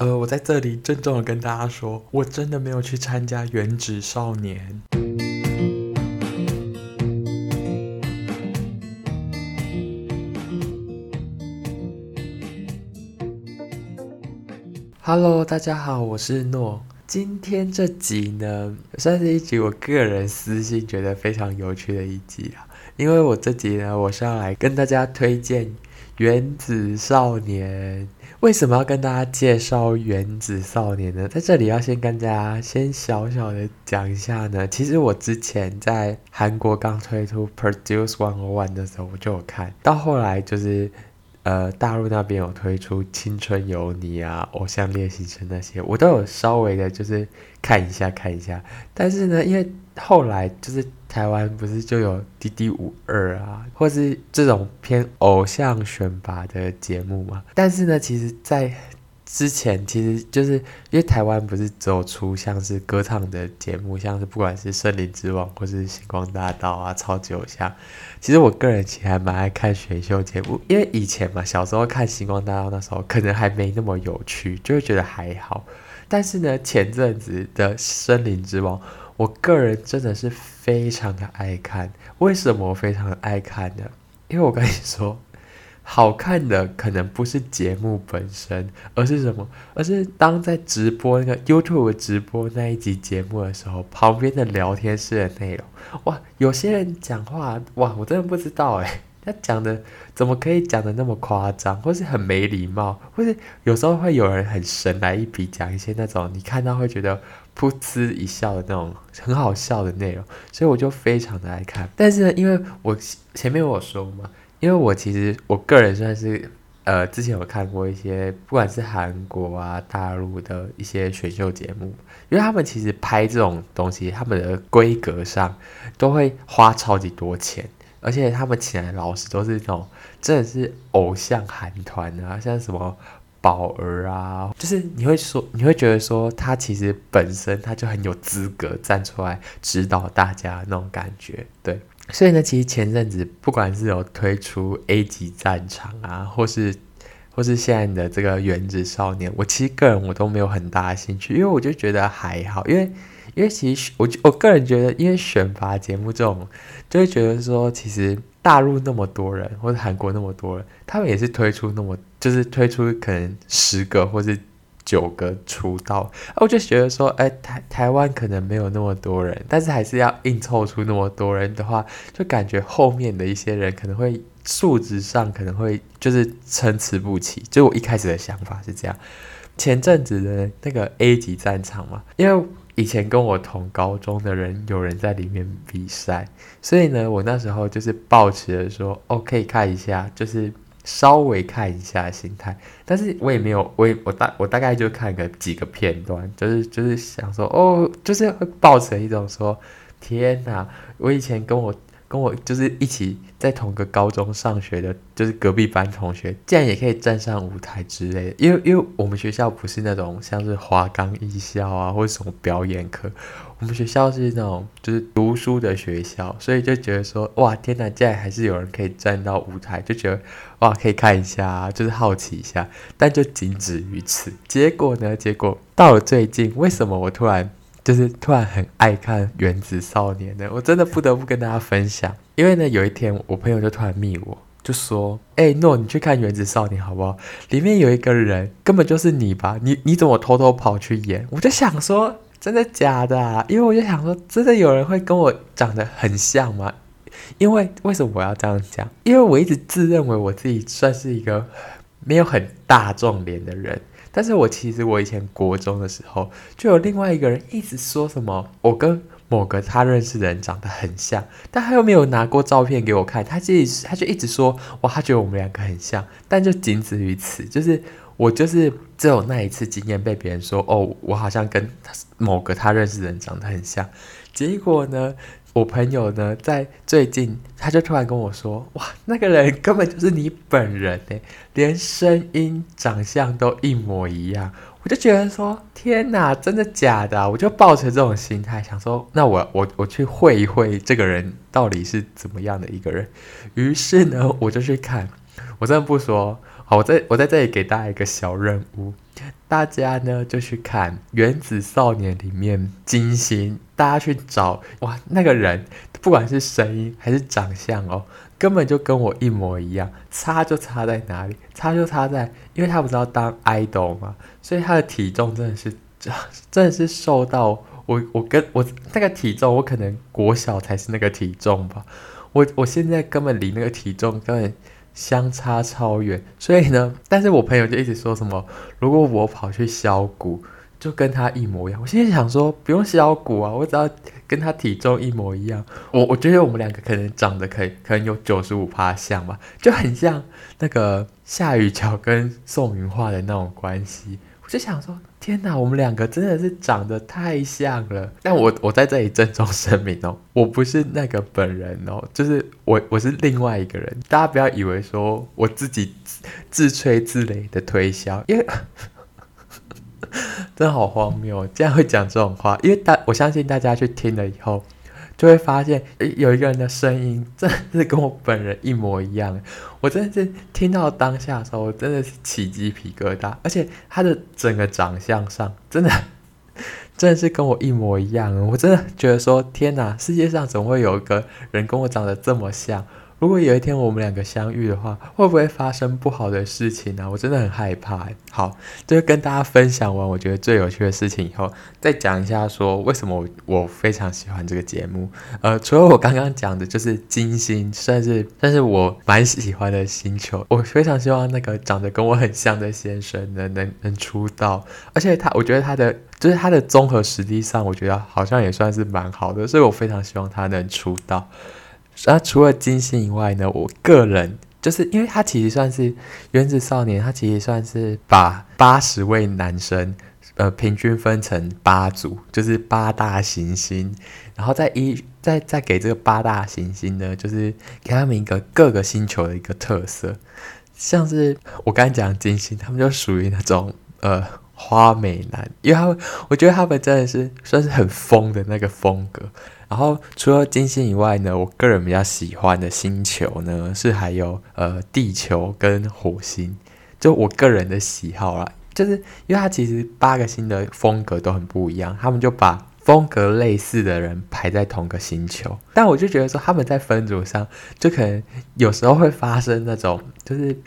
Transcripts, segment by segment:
呃，我在这里郑重的跟大家说，我真的没有去参加原子少年。Hello，大家好，我是诺。今天这集呢，算是一集我个人私心觉得非常有趣的一集啊。因为我这集呢，我是要来跟大家推荐《原子少年》。为什么要跟大家介绍《原子少年》呢？在这里要先跟大家先小小的讲一下呢。其实我之前在韩国刚推出《Produce one one》的时候，我就有看到，后来就是。呃，大陆那边有推出《青春有你》啊，《偶像练习生》那些，我都有稍微的，就是看一下看一下。但是呢，因为后来就是台湾不是就有《滴滴五二》啊，或是这种偏偶像选拔的节目嘛。但是呢，其实，在之前其实就是因为台湾不是只有出像是歌唱的节目，像是不管是《森林之王》或是《星光大道》啊，《超级偶像》。其实我个人其实还蛮爱看选秀节目，因为以前嘛，小时候看《星光大道》那时候可能还没那么有趣，就会觉得还好。但是呢，前阵子的《森林之王》，我个人真的是非常的爱看。为什么我非常爱看呢？因为我跟你说。好看的可能不是节目本身，而是什么？而是当在直播那个 YouTube 直播那一集节目的时候，旁边的聊天室的内容，哇，有些人讲话，哇，我真的不知道哎，他讲的怎么可以讲的那么夸张，或是很没礼貌，或是有时候会有人很神来一笔讲一些那种你看到会觉得噗嗤一笑的那种很好笑的内容，所以我就非常的爱看。但是呢，因为我前面我说嘛。因为我其实我个人算是，呃，之前有看过一些，不管是韩国啊、大陆的一些选秀节目，因为他们其实拍这种东西，他们的规格上都会花超级多钱，而且他们请来的老师都是那种真的是偶像韩团啊，像什么宝儿啊，就是你会说，你会觉得说他其实本身他就很有资格站出来指导大家那种感觉，对。所以呢，其实前阵子不管是有推出 A 级战场啊，或是或是现在的这个原子少年，我其实个人我都没有很大的兴趣，因为我就觉得还好，因为因为其实我我个人觉得，因为选拔节目这种，就会觉得说，其实大陆那么多人，或者韩国那么多人，他们也是推出那么就是推出可能十个或是。九个出道，我就觉得说，哎、台台湾可能没有那么多人，但是还是要硬凑出那么多人的话，就感觉后面的一些人可能会素质上可能会就是参差不齐。就我一开始的想法是这样。前阵子的那个 A 级战场嘛，因为以前跟我同高中的人有人在里面比赛，所以呢，我那时候就是抱持着说，哦，可以看一下，就是。稍微看一下心态，但是我也没有，我也我大我大概就看个几个片段，就是就是想说，哦，就是抱持一种说，天哪，我以前跟我。跟我就是一起在同个高中上学的，就是隔壁班同学，竟然也可以站上舞台之类的。因为因为我们学校不是那种像是华冈艺校啊，或者什么表演课，我们学校是那种就是读书的学校，所以就觉得说，哇，天哪，竟然还是有人可以站到舞台，就觉得哇，可以看一下，就是好奇一下，但就仅止于此。结果呢？结果到了最近，为什么我突然？就是突然很爱看《原子少年》的，我真的不得不跟大家分享。因为呢，有一天我朋友就突然密我，就说：“哎、诺，你去看《原子少年》好不好？里面有一个人，根本就是你吧？你你怎么偷偷跑去演？”我就想说，真的假的啊？因为我就想说，真的有人会跟我长得很像吗？因为为什么我要这样讲？因为我一直自认为我自己算是一个没有很大众脸的人。但是我其实我以前国中的时候，就有另外一个人一直说什么我跟某个他认识的人长得很像，但他又没有拿过照片给我看，他自己他就一直说哇，他觉得我们两个很像，但就仅止于此，就是我就是只有那一次经验被别人说哦，我好像跟某个他认识的人长得很像，结果呢？我朋友呢，在最近他就突然跟我说：“哇，那个人根本就是你本人诶，连声音、长相都一模一样。”我就觉得说：“天哪，真的假的？”我就抱着这种心态想说：“那我我我去会一会这个人到底是怎么样的一个人。”于是呢，我就去看。我真的不说，好，我在我在这里给大家一个小任务，大家呢就去看《原子少年》里面金星，大家去找哇，那个人不管是声音还是长相哦，根本就跟我一模一样，差就差在哪里？差就差在，因为他不是要当 idol 嘛，所以他的体重真的是，真的是瘦到我我跟我那个体重，我可能国小才是那个体重吧，我我现在根本离那个体重根本。相差超远，所以呢，但是我朋友就一直说什么，如果我跑去削骨，就跟他一模一样。我现在想说，不用削骨啊，我只要跟他体重一模一样。我我觉得我们两个可能长得可以，可能有九十五趴像吧，就很像那个夏雨乔跟宋云画的那种关系。就想说。天哪，我们两个真的是长得太像了。但我我在这里郑重声明哦，我不是那个本人哦，就是我我是另外一个人。大家不要以为说我自己自，自吹自擂的推销，因为 真的好荒谬，竟然会讲这种话。因为大我相信大家去听了以后。就会发现，诶，有一个人的声音真的是跟我本人一模一样。我真的是听到当下的时候，我真的是起鸡皮疙瘩。而且他的整个长相上，真的 真的是跟我一模一样。我真的觉得说，天哪，世界上总会有一个人跟我长得这么像。如果有一天我们两个相遇的话，会不会发生不好的事情呢？我真的很害怕。好，就是跟大家分享完我觉得最有趣的事情以后，再讲一下说为什么我我非常喜欢这个节目。呃，除了我刚刚讲的，就是金星算是算是我蛮喜欢的星球。我非常希望那个长得跟我很像的先生能能能出道，而且他，我觉得他的就是他的综合实力上，我觉得好像也算是蛮好的，所以我非常希望他能出道。那、除了金星以外呢，我个人就是因为他其实算是原子少年，他其实算是把八十位男生呃平均分成八组，就是八大行星，然后再一再再给这个八大行星呢，就是给他们一个各个星球的一个特色，像是我刚才讲金星，他们就属于那种呃花美男，因为他们我觉得他们真的是算是很疯的那个风格。然后除了金星以外呢，我个人比较喜欢的星球呢是还有呃地球跟火星，就我个人的喜好啦，就是因为它其实八个星的风格都很不一样，他们就把风格类似的人排在同个星球，但我就觉得说他们在分组上就可能有时候会发生那种就是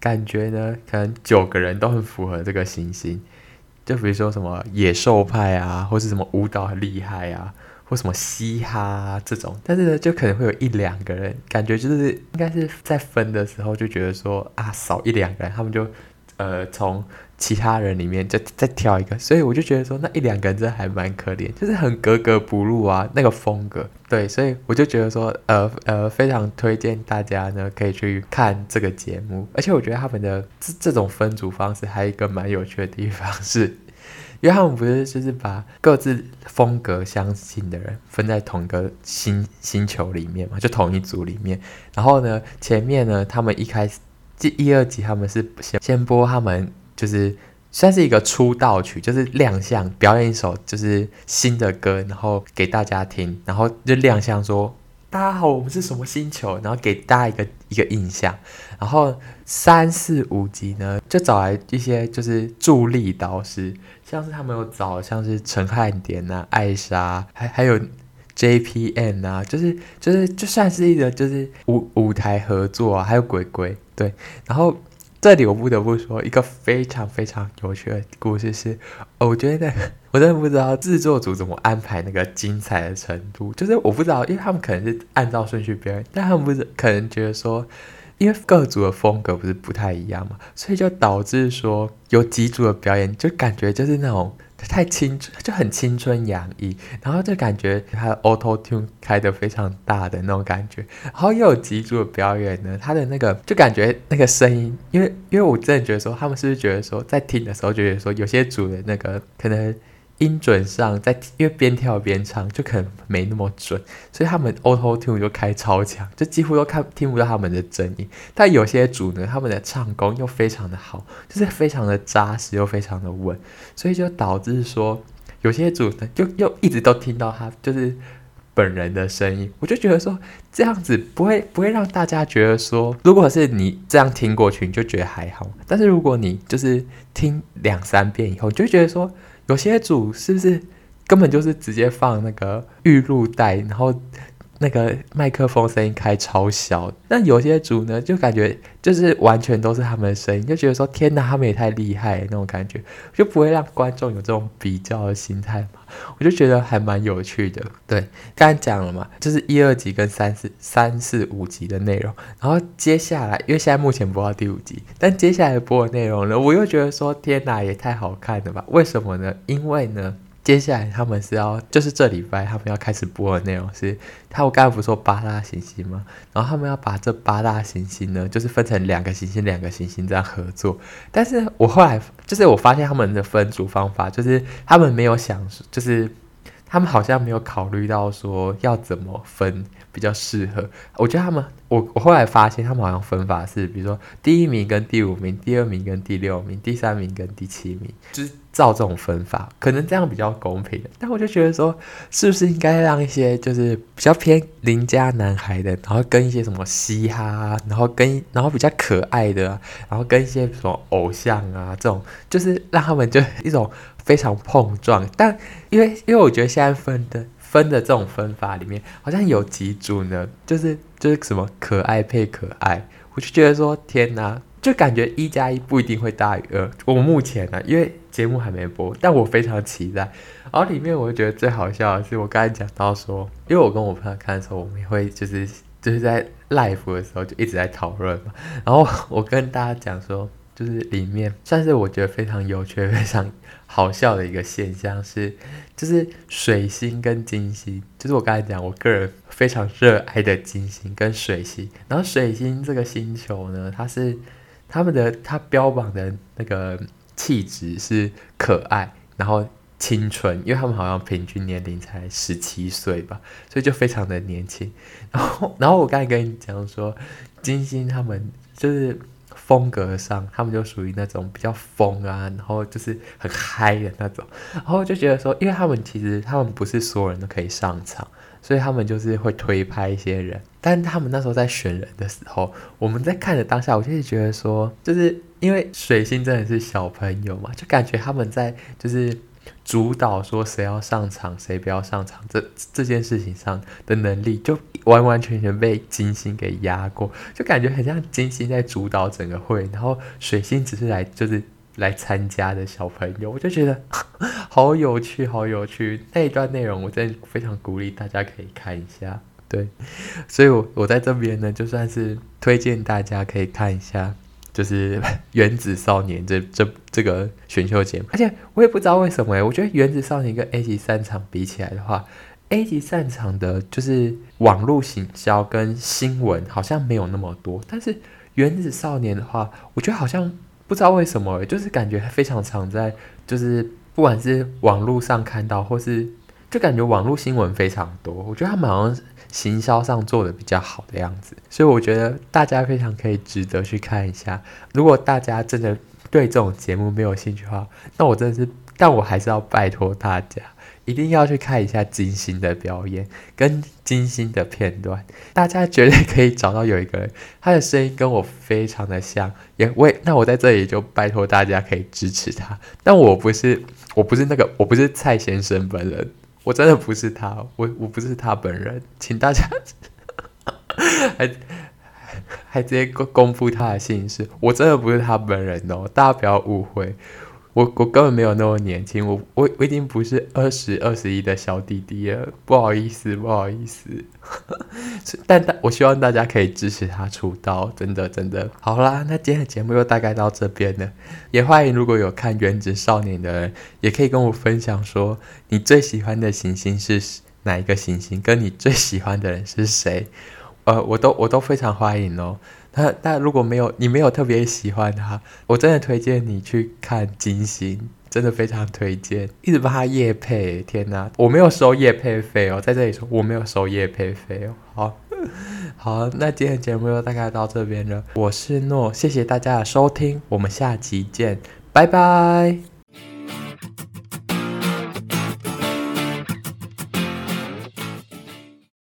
感觉呢，可能九个人都很符合这个行星，就比如说什么野兽派啊，或是什么舞蹈很厉害啊。或什么嘻哈、这种，但是呢，就可能会有一两个人，感觉就是应该是在分的时候就觉得说啊，少一两个人，他们就呃从其他人里面就再挑一个，所以我就觉得说那一两个人真的还蛮可怜，就是很格格不入啊那个风格。对，所以我就觉得说呃呃非常推荐大家呢可以去看这个节目，而且我觉得他们的这这种分组方式还有一个蛮有趣的地方是。因为他们不是就是把各自风格相近的人分在同一个星星球里面嘛，就同一组里面。然后呢，前面呢，他们一开始第一二集他们是先先播他们就是算是一个出道曲，就是亮相表演一首就是新的歌，然后给大家听，然后就亮相说。大家好，我们是什么星球？然后给大家一个一个印象。然后三四五集呢，就找来一些就是助力导师，像是他们有找像是陈汉典啊、艾莎，还还有 JPN 啊，就是就是就算是一个就是舞舞台合作啊，还有鬼鬼对，然后。这里我不得不说一个非常非常有趣的故事是，我觉得 我真的不知道制作组怎么安排那个精彩的程度，就是我不知道，因为他们可能是按照顺序表演，但他们不是可能觉得说，因为各组的风格不是不太一样嘛，所以就导致说有几组的表演就感觉就是那种。太青春，就很青春洋溢，然后就感觉他的 Auto Tune 开得非常大的那种感觉，然后又有几组的表演呢，他的那个就感觉那个声音，因为因为我真的觉得说，他们是不是觉得说，在听的时候就觉得说，有些组的那个可能。音准上，在因为边跳边唱，就可能没那么准，所以他们 Auto Tune 就开超强，就几乎都看听不到他们的真音。但有些组呢，他们的唱功又非常的好，就是非常的扎实又非常的稳，所以就导致说有些组呢，就又一直都听到他就是本人的声音，我就觉得说这样子不会不会让大家觉得说，如果是你这样听过去，你就觉得还好。但是如果你就是听两三遍以后，你就觉得说，有些组是不是根本就是直接放那个预录带，然后。那个麦克风声音开超小，那有些组呢，就感觉就是完全都是他们的声音，就觉得说天哪，他们也太厉害那种感觉，就不会让观众有这种比较的心态嘛。我就觉得还蛮有趣的。对，刚才讲了嘛，就是一二集跟三四三四五集的内容，然后接下来，因为现在目前播到第五集，但接下来播的内容呢，我又觉得说天哪，也太好看了吧？为什么呢？因为呢。接下来他们是要，就是这礼拜他们要开始播的内容是，他我刚才不是说八大行星吗？然后他们要把这八大行星呢，就是分成两个行星、两个行星这样合作。但是我后来就是我发现他们的分组方法，就是他们没有想，就是他们好像没有考虑到说要怎么分比较适合。我觉得他们，我我后来发现他们好像分法是，比如说第一名跟第五名，第二名跟第六名，第三名跟第七名，就是。照这种分法，可能这样比较公平。但我就觉得说，是不是应该让一些就是比较偏邻家男孩的，然后跟一些什么嘻哈，然后跟然后比较可爱的，然后跟一些什么偶像啊这种，就是让他们就 一种非常碰撞。但因为因为我觉得现在分的分的这种分法里面，好像有几组呢，就是就是什么可爱配可爱，我就觉得说天哪，就感觉一加一不一定会大于二。我目前呢，因为节目还没播，但我非常期待。然后里面我觉得最好笑的是，我刚才讲到说，因为我跟我朋友看的时候，我们也会就是就是在 live 的时候就一直在讨论嘛。然后我跟大家讲说，就是里面算是我觉得非常有趣、非常好笑的一个现象是，就是水星跟金星，就是我刚才讲我个人非常热爱的金星跟水星。然后水星这个星球呢，它是他们的它标榜的那个。气质是可爱，然后青春，因为他们好像平均年龄才十七岁吧，所以就非常的年轻。然后，然后我刚才跟你讲说，金星他们就是风格上，他们就属于那种比较疯啊，然后就是很嗨的那种。然后就觉得说，因为他们其实他们不是所有人都可以上场。所以他们就是会推派一些人，但他们那时候在选人的时候，我们在看的当下，我就是觉得说，就是因为水星真的是小朋友嘛，就感觉他们在就是主导说谁要上场，谁不要上场这这件事情上的能力，就完完全全被金星给压过，就感觉很像金星在主导整个会，然后水星只是来就是。来参加的小朋友，我就觉得 好有趣，好有趣。那一段内容，我真的非常鼓励大家可以看一下。对，所以我我在这边呢，就算是推荐大家可以看一下，就是 《原子少年》这这这个选秀节目。而且我也不知道为什么，我觉得《原子少年》跟 A 级战场比起来的话，A 级战场的就是网络行销跟新闻好像没有那么多，但是《原子少年》的话，我觉得好像。不知道为什么，就是感觉非常常在，就是不管是网络上看到，或是就感觉网络新闻非常多。我觉得他们好像行销上做的比较好的样子，所以我觉得大家非常可以值得去看一下。如果大家真的对这种节目没有兴趣的话，那我真的是，但我还是要拜托大家。一定要去看一下金星的表演跟金星的片段，大家绝对可以找到有一个人，他的声音跟我非常的像，也我也那我在这里就拜托大家可以支持他。但我不是我不是那个我不是蔡先生本人，我真的不是他，我我不是他本人，请大家 还还直接公公布他的姓氏，我真的不是他本人哦，大家不要误会。我我根本没有那么年轻，我我我已经不是二十二十一的小弟弟了，不好意思不好意思，但但我希望大家可以支持他出道，真的真的。好啦，那今天的节目就大概到这边了，也欢迎如果有看《原子少年》的人，也可以跟我分享说你最喜欢的行星是哪一个行星，跟你最喜欢的人是谁，呃，我都我都非常欢迎哦。那但如果没有你没有特别喜欢他，我真的推荐你去看金星，真的非常推荐。一直帮他业配，天哪，我没有收业配费哦，在这里说我没有收业配费哦。好，好，那今天的节目就大概到这边了。我是诺，谢谢大家的收听，我们下集见，拜拜。